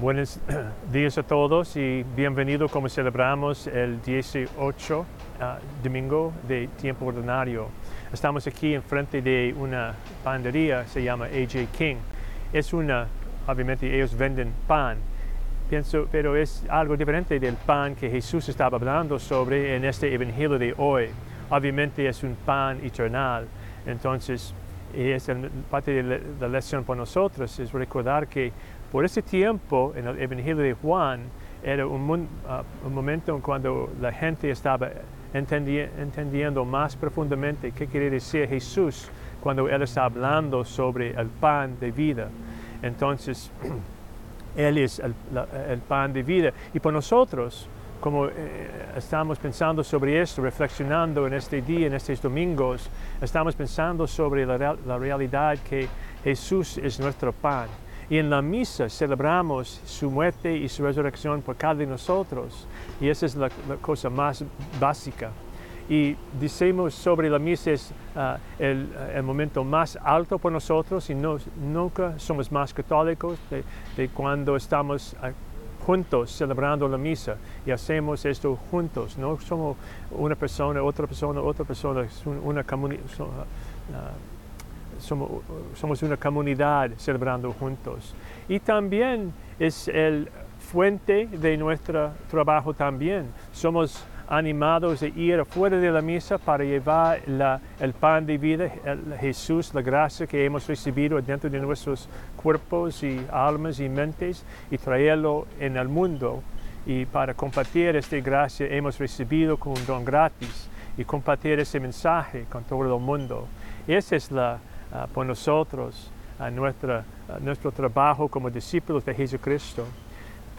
Buenos días a todos y bienvenido como celebramos el 18 ah, domingo de tiempo ordinario. Estamos aquí enfrente de una pandería, se llama AJ King. Es una, obviamente ellos venden pan, pienso, pero es algo diferente del pan que Jesús estaba hablando sobre en este evangelio de hoy. Obviamente es un pan eternal. Entonces, es parte de la lección para nosotros, es recordar que por ese tiempo, en el Evangelio de Juan, era un, uh, momento en cuando la gente estaba entendiendo más profundamente qué quiere decir Jesús cuando Él está hablando sobre el pan de vida. Entonces, Él es el, el pan de vida. Y por nosotros, como eh, estamos pensando sobre esto, reflexionando en este día, en estos domingos, estamos pensando sobre la, la realidad que Jesús es nuestro pan. Y en la misa celebramos su muerte y su resurrección por cada de nosotros. Y esa es la, cosa más básica. Y decimos sobre la misa es ah, el, momento más alto por nosotros y no, nunca somos más católicos de, cuando estamos ah, juntos celebrando la misa y hacemos esto juntos. No somos una persona, otra persona, otra persona, una comunidad. Ah, somos, una comunidad celebrando juntos. Y también es el fuente de nuestro trabajo también. Somos animados de ir afuera de la misa para llevar el pan de vida, Jesús, la gracia que hemos recibido dentro de nuestros cuerpos y almas y mentes y traerlo en el mundo. Y para compartir esta gracia hemos recibido con un don gratis y compartir ese mensaje con todo el mundo. Esa es la, Ah, por nosotros, a, nuestra, nuestro trabajo como discípulos de Jesucristo.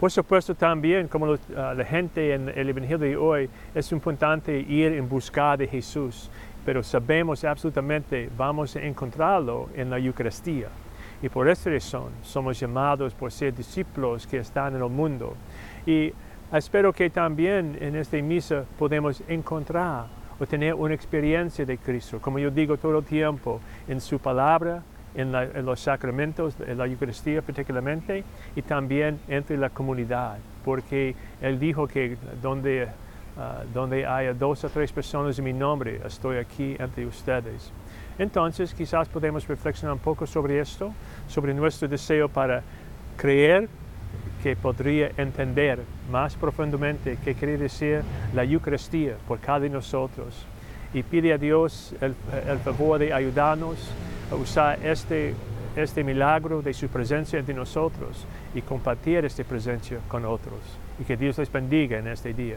Por supuesto también, como ah, la gente en el Evangelio de hoy, es importante ir en busca de Jesús, pero sabemos absolutamente vamos a encontrarlo en la Eucaristía. Y por esta razón somos llamados por ser discípulos que están en el mundo. Y espero que también en esta misa podemos encontrar o tener una experiencia de Cristo, como yo digo todo el tiempo, en su palabra, en, los sacramentos, en la Eucaristía particularmente, y también entre la comunidad, porque Él dijo que donde, uh, donde haya dos o tres personas en mi nombre, estoy aquí entre ustedes. Entonces, quizás podemos reflexionar un poco sobre esto, sobre nuestro deseo para creer que podría entender más profundamente qué quiere decir la Eucaristía por cada de nosotros. Y pide a Dios el, favor de ayudarnos usar este, este milagro de su presencia entre nosotros y compartir esta presencia con otros. Y que Dios les bendiga en este día.